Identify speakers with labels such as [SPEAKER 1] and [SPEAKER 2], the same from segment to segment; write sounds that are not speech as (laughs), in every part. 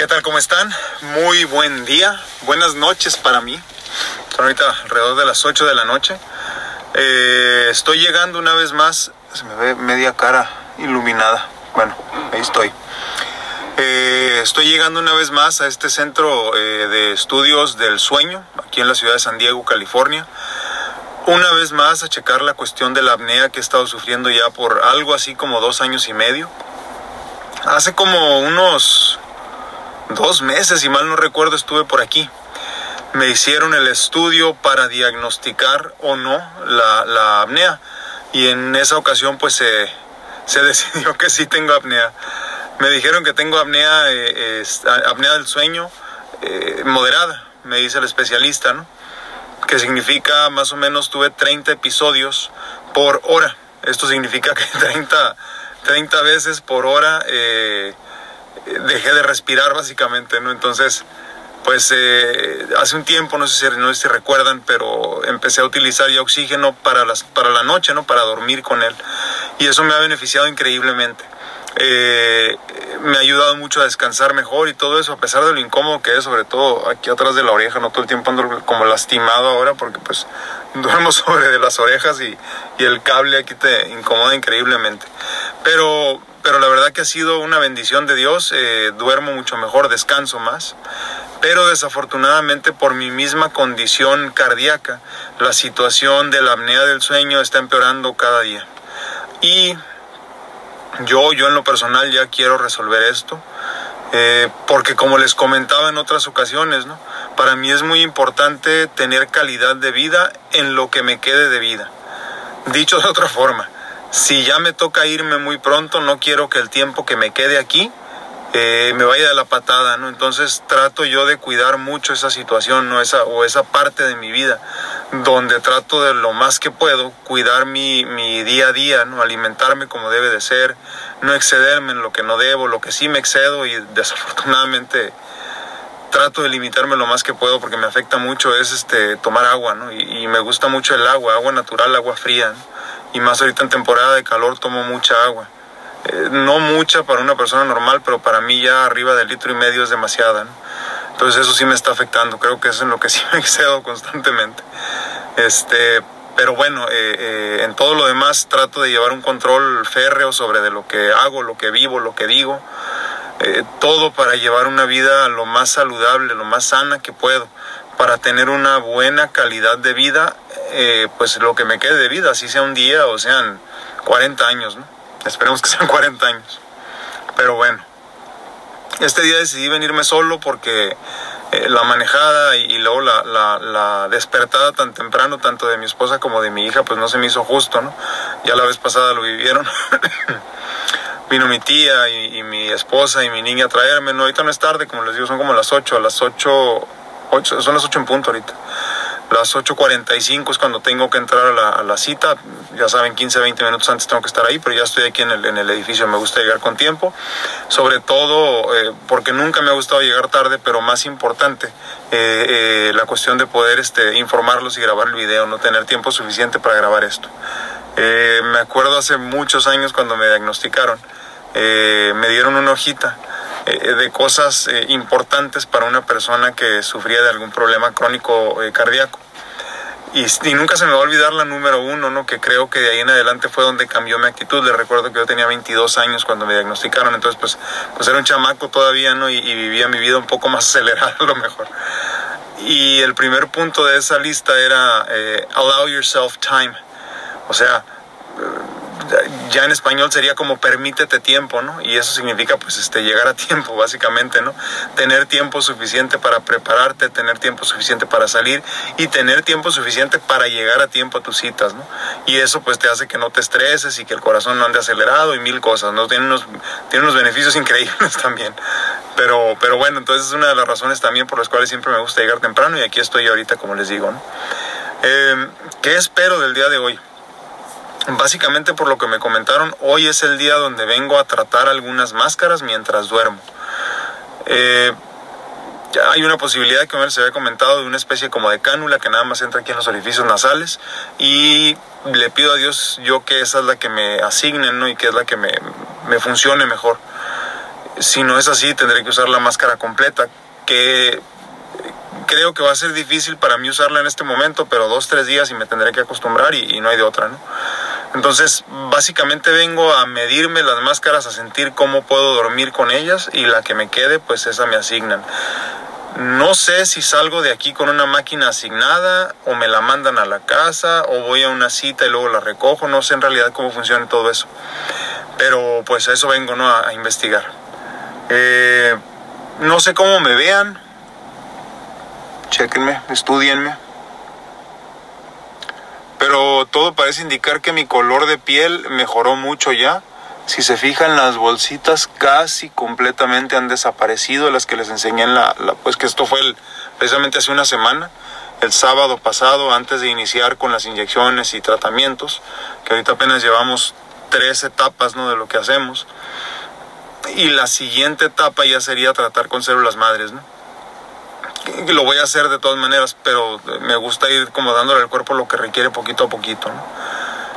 [SPEAKER 1] ¿Qué tal? ¿Cómo están? Muy buen día, buenas noches para mí. Son ahorita alrededor de las 8 de la noche. Eh, estoy llegando una vez más, se me ve media cara iluminada. Bueno, ahí estoy. Eh, estoy llegando una vez más a este centro eh, de estudios del sueño, aquí en la ciudad de San Diego, California. Una vez más a checar la cuestión de la apnea que he estado sufriendo ya por algo así como dos años y medio. Hace como unos dos meses, si mal no recuerdo, estuve por aquí. Me hicieron el estudio para diagnosticar o no la, apnea. Y en esa ocasión pues se, se, (laughs) decidió que sí tengo apnea. Me dijeron que tengo apnea, eh, apnea del sueño eh, moderada, me dice el especialista, ¿no? Que significa más o menos tuve 30 episodios por hora. Esto significa que (laughs) 30, 30 veces por hora eh, dejé de respirar básicamente, ¿no? Entonces, pues eh, hace un tiempo, no sé, si, no sé si recuerdan, pero empecé a utilizar ya oxígeno para, las, para la noche, ¿no? Para dormir con él. Y eso me ha beneficiado increíblemente. Eh, me ha ayudado mucho a descansar mejor y todo eso, a pesar de lo incómodo que es, sobre todo aquí atrás de la oreja, no todo el tiempo ando como lastimado ahora porque pues (laughs) duermo sobre de las orejas y, y el cable aquí te incomoda increíblemente. Pero pero la verdad que ha sido una bendición de Dios, eh, duermo mucho mejor, descanso más, pero desafortunadamente por mi misma condición cardíaca, la situación de la apnea del sueño está empeorando cada día. Y yo, yo en lo personal ya quiero resolver esto, eh, porque como les comentaba en otras ocasiones, ¿no? para mí es muy importante tener calidad de vida en lo que me quede de vida. Dicho de otra forma, si ya me toca irme muy pronto, no quiero que el tiempo que me quede aquí eh, me vaya de la patada, ¿no? Entonces trato yo de cuidar mucho esa situación, ¿no? Esa, o esa parte de mi vida, donde trato de lo más que puedo cuidar mi, mi día a día, ¿no? Alimentarme como debe de ser, no excederme en lo que no debo, lo que sí me excedo y desafortunadamente trato de limitarme lo más que puedo porque me afecta mucho es este tomar agua, ¿no? Y, y me gusta mucho el agua, agua natural, agua fría, ¿no? Y más ahorita en temporada de calor tomo mucha agua. Eh, no mucha para una persona normal, pero para mí ya arriba del litro y medio es demasiada. Entonces eso sí me está afectando, creo que es en lo que (laughs) sí me excedo constantemente. Este, pero bueno, eh, eh, en todo lo demás trato de llevar un control férreo sobre de lo que hago, lo que vivo, lo que digo. todo para llevar una vida lo más saludable, lo más sana que puedo para tener una buena calidad de vida, eh, pues lo que me quede de vida, así sea un día o sean 40 años, ¿no? Esperemos que (laughs) sean 40 años. Pero bueno, este día decidí venirme solo porque eh, la manejada y, luego la, la, despertada tan temprano, tanto de mi esposa como de mi hija, pues no se me hizo justo, ¿no? Ya la vez pasada lo vivieron. (laughs) Vino mi tía y, y, mi esposa y mi niña a traerme, no, ahorita no es tarde, como les digo, son como las 8, a las 8 son las 8 en punto ahorita. Las 8.45 es cuando tengo que entrar a la, a la, cita. Ya saben, 15, 20 minutos antes tengo que estar ahí, pero ya estoy aquí en el, en el edificio. Me gusta llegar con tiempo. Sobre todo eh, porque nunca me ha gustado llegar tarde, pero más importante, eh, eh, la cuestión de poder este, informarlos y grabar el video, no tener tiempo suficiente para grabar esto. me acuerdo hace muchos años cuando me diagnosticaron, me dieron una hojita eh, de cosas eh, importantes para una persona que sufría de algún problema crónico eh, cardíaco. Y, nunca se me va a olvidar la número uno, ¿no? que creo que de ahí en adelante fue donde cambió mi actitud. Les recuerdo que yo tenía 22 años cuando me diagnosticaron, entonces pues, pues era un chamaco todavía ¿no? y, vivía mi vida un poco más (laughs) acelerada a lo mejor. Y el primer punto de esa lista era allow yourself time. O sea, ya en español sería como permítete tiempo, ¿no? Y eso significa pues este llegar a tiempo (laughs) básicamente, ¿no? Tener tiempo suficiente para prepararte, tener tiempo suficiente para salir y tener tiempo suficiente para llegar a tiempo a tus citas, ¿no? Y eso pues te hace que no te estreses y que el corazón no ande acelerado y mil cosas, ¿no? Tiene unos, tiene unos beneficios (laughs) increíbles también. Pero, pero bueno, entonces es una de las razones también por las cuales siempre me gusta llegar temprano y aquí estoy ahorita como les digo, ¿no? Eh, ¿Qué espero del día de hoy? Básicamente por lo que me comentaron, hoy es el día donde vengo a tratar algunas máscaras mientras duermo. Eh, hay una posibilidad que se había comentado de una especie como de cánula que nada más entra aquí en los orificios nasales y le pido a Dios yo que esa es la que me asignen ¿no? y que es la que me, me funcione mejor. Si no es así, tendré que usar la máscara completa, que creo que va a ser difícil para mí usarla en este momento, pero dos, tres días y me tendré que acostumbrar y, y no hay de otra, ¿no? Entonces, básicamente vengo a medirme las máscaras, a sentir cómo puedo dormir con ellas y la que me quede, pues esa me asignan. No sé si salgo de aquí con una máquina asignada o me la mandan a la casa o voy a una cita y luego la recojo. No sé en realidad cómo funciona todo eso. Pero pues a eso vengo ¿no? a, a investigar. Eh, no sé cómo me vean. Chequenme, estudienme. Pero todo parece indicar que mi color de piel mejoró mucho ya. Si se fijan, las bolsitas casi completamente han desaparecido, las que les enseñé en la, pues que esto fue el, precisamente hace una semana, el sábado pasado, antes de iniciar con las inyecciones y tratamientos, que ahorita apenas llevamos tres etapas ¿no? de lo que hacemos. Y la siguiente etapa ya sería tratar con células madres, ¿no? Lo voy a hacer de todas maneras, pero me gusta ir como dándole al cuerpo lo que requiere poquito a poquito. ¿no?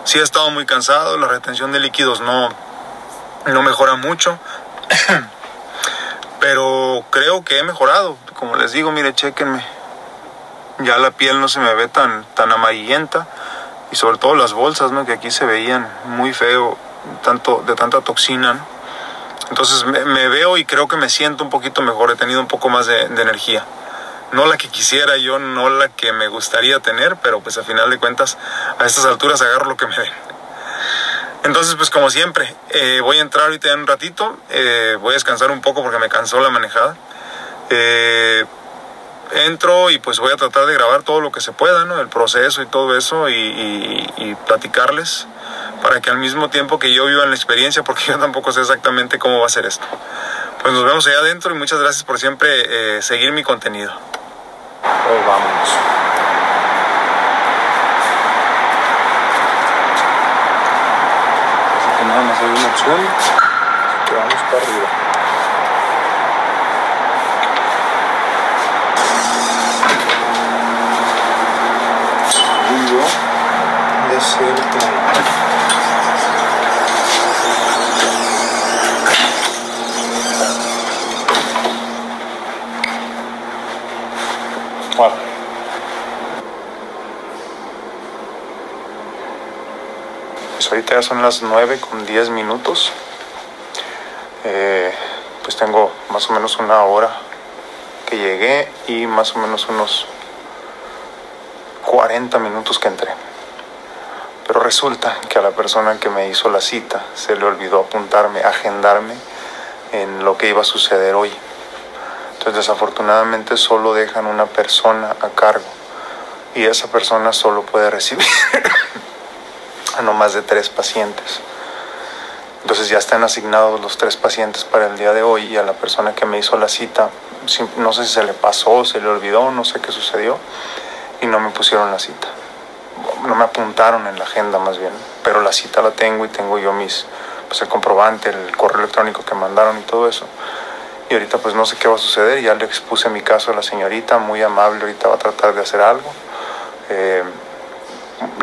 [SPEAKER 1] Sí he estado muy cansado, la retención de líquidos no, no mejora mucho, (clears throat) pero creo que he mejorado. Como les digo, mire, chequenme. Ya la piel no se me ve tan, tan amarillenta y sobre todo las bolsas, ¿no? que aquí se veían muy feo, tanto, de tanta toxina. ¿no? Entonces me, me, veo y creo que me siento un poquito mejor, he tenido un poco más de, de energía no la que quisiera yo, no la que me gustaría tener, pero pues a final de cuentas a estas alturas agarro lo que me den. Entonces pues como siempre, eh, voy a entrar ahorita en un ratito, eh, voy a descansar un poco porque me cansó la manejada. Eh, entro y pues voy a tratar de grabar todo lo que se pueda, ¿no? El proceso y todo eso y, platicarles para que al mismo tiempo que yo viva la experiencia, (laughs) porque yo tampoco sé exactamente cómo va a ser esto. Pues nos vemos allá adentro y muchas gracias por siempre seguir mi contenido. Hoy vámonos. Así que nada más hay una opción. Que vamos para arriba. Según yo, es el Bueno. Pues ahorita ya son las 9 con 10 minutos. Eh, pues tengo más o menos una hora que llegué y más o menos unos 40 minutos que entré. Pero resulta que a la persona que me hizo la cita se le olvidó apuntarme, agendarme en lo que iba a suceder hoy. Entonces desafortunadamente solo dejan una persona a cargo y esa persona solo puede recibir (laughs) a no más de tres pacientes. Entonces ya están asignados los tres pacientes para el día de hoy y a la persona que me hizo la cita, no sé si se le pasó, se le olvidó, no sé qué sucedió y no me pusieron la cita. No me apuntaron en la agenda más bien, pero la cita la tengo y tengo yo mis, pues el comprobante, el correo electrónico que mandaron y todo eso y ahorita pues no sé qué va a suceder, ya le expuse mi caso a la señorita, muy amable, ahorita va a tratar de hacer algo. Eh,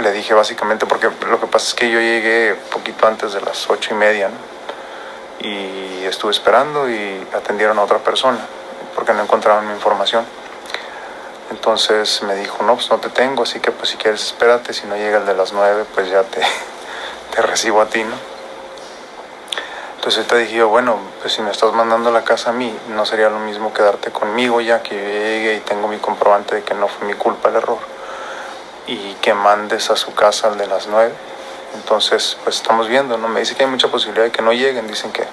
[SPEAKER 1] le dije básicamente, porque lo que pasa es que yo llegué poquito antes de las ocho y media ¿no? y estuve esperando y atendieron a otra persona porque no encontraban mi información. Entonces me dijo, no, pues no te tengo, así que pues si quieres espérate, si no llega el de las nueve, pues ya te, (laughs) te recibo a ti, ¿no? Entonces te dije yo, bueno, pues si me estás mandando la casa a mí, no sería lo mismo quedarte conmigo ya que yo llegue y tengo mi comprobante de que no fue mi culpa el error y que mandes a su casa al de las nueve. Entonces, pues estamos viendo, ¿no? Me dice que hay mucha posibilidad de que no lleguen, dicen que,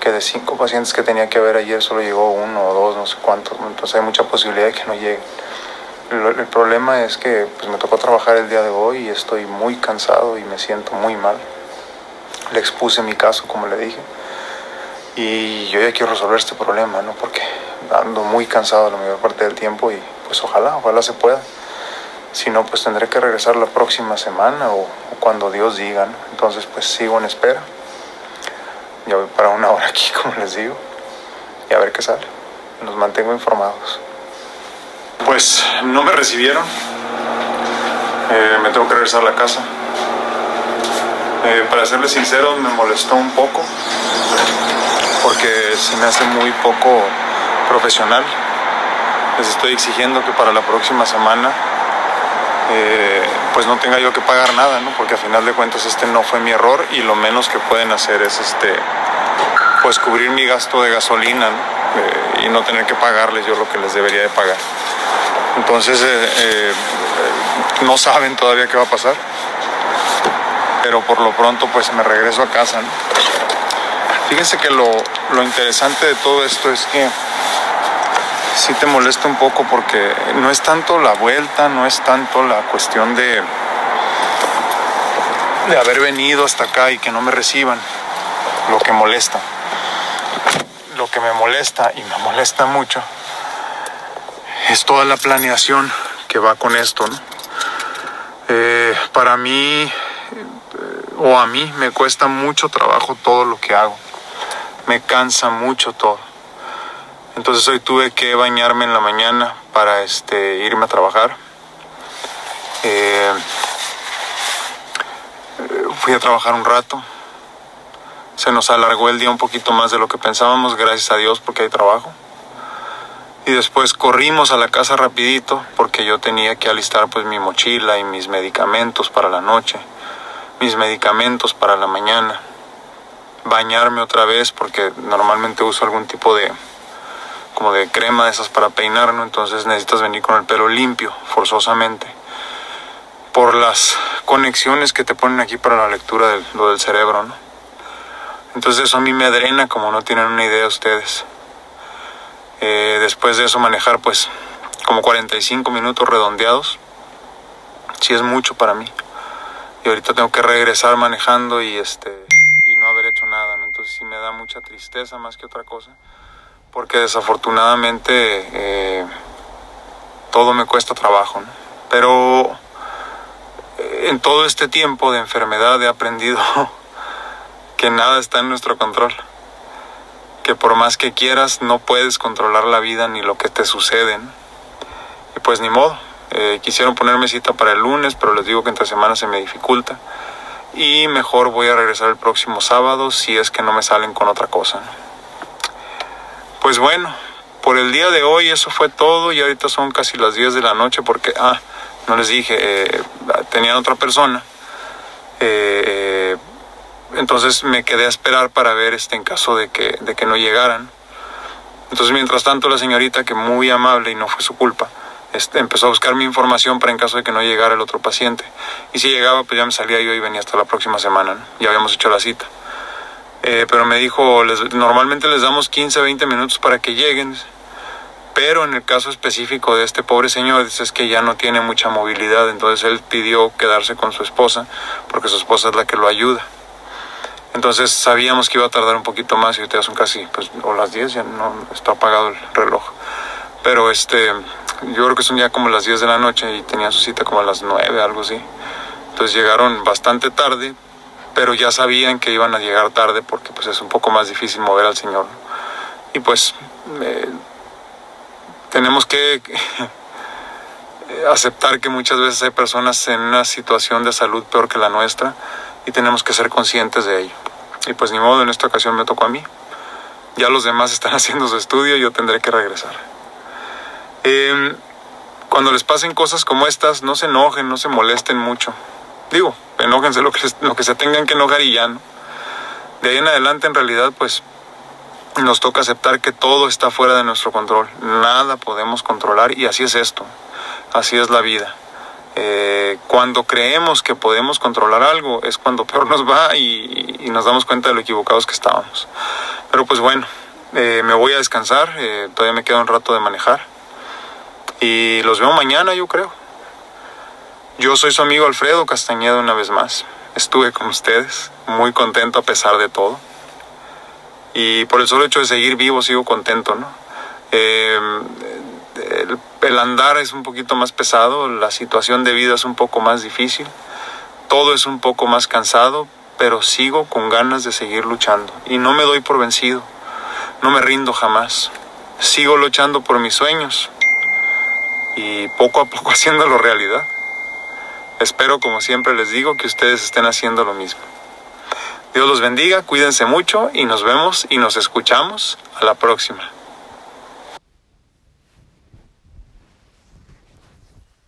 [SPEAKER 1] que de cinco pacientes que tenía que ver ayer solo llegó uno o dos, no sé cuántos, entonces hay mucha posibilidad de que no lleguen. El, el problema es que pues me tocó trabajar el día de hoy y estoy muy cansado y me siento muy mal le expuse mi caso, como le dije, y yo ya quiero resolver este problema, ¿no? Porque ando muy cansado la mayor parte del tiempo y pues ojalá, ojalá se pueda. Si no, pues tendré que regresar la próxima semana o, cuando Dios diga, ¿no? Entonces, pues sigo en espera. Ya voy para una hora aquí, (laughs) como les digo, y a ver qué sale. Los mantengo informados. Pues no me recibieron. Eh, me tengo que regresar a la casa. Eh, para serles sincero, me molestó un poco porque se me hace muy poco profesional. Les estoy exigiendo que para la próxima semana eh, pues no tenga yo que pagar nada, ¿no? Porque a final de cuentas este no fue mi error y lo menos que pueden hacer es este pues cubrir mi gasto de gasolina eh, y no tener que pagarles yo lo que les debería de pagar. Entonces no saben todavía qué va a pasar, pero por lo pronto pues me regreso a casa. Fíjense que lo, lo interesante de todo esto es que sí te molesta un poco porque no es tanto la vuelta, no es tanto la cuestión de, de haber venido hasta acá y que no me reciban, lo que molesta. Lo que me molesta y me molesta mucho es toda la planeación que va con esto. Eh, para mí o a mí me cuesta mucho trabajo todo lo que hago. Me cansa mucho todo. Entonces hoy tuve que bañarme en la mañana para este, irme a trabajar. Eh, fui a trabajar un rato. Se nos alargó el día un poquito más de lo que pensábamos, gracias a Dios porque hay trabajo. Y después corrimos a la casa rapidito porque yo tenía que alistar pues mi mochila y mis medicamentos para la noche, mis medicamentos para la mañana, bañarme otra vez porque normalmente uso algún tipo de, como de crema de esas para peinar. Entonces necesitas venir con el pelo limpio, forzosamente. Por las conexiones que te ponen aquí para la lectura de lo del cerebro, ¿no? Entonces eso a mí me drena como no tienen una idea ustedes. Eh, después de eso manejar pues como 45 minutos redondeados. Sí es mucho para mí. Y ahorita tengo que regresar manejando y este y no haber hecho nada, ¿no? Entonces sí me da mucha tristeza más que otra cosa porque desafortunadamente eh, todo me cuesta trabajo. Pero eh, en todo este tiempo de enfermedad he aprendido (laughs) que nada está en nuestro control. Que por más que quieras no puedes controlar la vida ni lo que te sucede. Y pues ni modo. Eh, quisieron ponerme cita para el lunes, pero les digo que entre semana se me dificulta. Y mejor voy a regresar el próximo sábado si es que no me salen con otra cosa. Pues bueno, por el día de hoy eso fue todo y ahorita son casi las 10 de la noche porque, ah, no les dije, eh, tenían otra persona. Eh, entonces me quedé a esperar para ver este en caso de que, de que no llegaran. Entonces mientras tanto la señorita, que muy amable y no fue su culpa, este, empezó a buscar mi información para en caso de que no llegara el otro paciente. Y si llegaba, pues ya me salía yo y venía hasta la próxima semana. Ya habíamos hecho la cita. Eh, pero me dijo, les, normalmente les damos 15, 20 minutos para que lleguen, pero en el caso específico de este pobre señor, es que ya no tiene mucha movilidad, entonces él pidió quedarse con su esposa, porque su esposa es la que lo ayuda. Entonces sabíamos que iba a tardar un poquito más y ahorita son casi, pues, o las 10, ya no está apagado el reloj. Pero este, yo creo que son ya como las 10 de la noche y tenía su cita como a las 9, algo así. Entonces llegaron bastante tarde, pero ya sabían que iban a llegar tarde porque pues es un poco más difícil mover al Señor. Y pues eh, tenemos que (laughs) aceptar que muchas veces hay personas en una situación de salud peor que la nuestra y tenemos que ser conscientes de ello. Y pues ni modo, en esta ocasión me tocó a mí. Ya los demás están (laughs) haciendo su estudio y yo tendré que regresar. Em, cuando les pasen cosas como estas, no se enojen, no se molesten mucho. Digo, enójense lo que, lo que se tengan que enojar y ya, ¿no? De ahí en adelante, en realidad, pues nos toca aceptar que todo está fuera de nuestro control. Nada podemos controlar y así es esto. Así es la vida. Eh, cuando creemos que podemos controlar algo es cuando peor nos va y, nos damos cuenta de lo equivocados que estábamos. Pero pues bueno, eh, me voy a descansar, eh, todavía me queda un rato de manejar y los veo mañana yo creo. Yo soy su amigo Alfredo Castañeda una vez más. Estuve con ustedes, muy contento a pesar de todo. Y por el solo hecho de seguir vivo sigo contento, ¿no? Eh, el, andar es un poquito más pesado, la situación de vida es un poco más difícil, todo es un poco más cansado, pero sigo con ganas de seguir luchando. Y no me doy por vencido, no me rindo jamás. Sigo luchando por mis sueños y poco a poco (laughs) haciéndolo realidad. Espero, como siempre les digo, que ustedes estén haciendo lo mismo. Dios los bendiga, cuídense mucho y nos vemos y nos escuchamos a la próxima.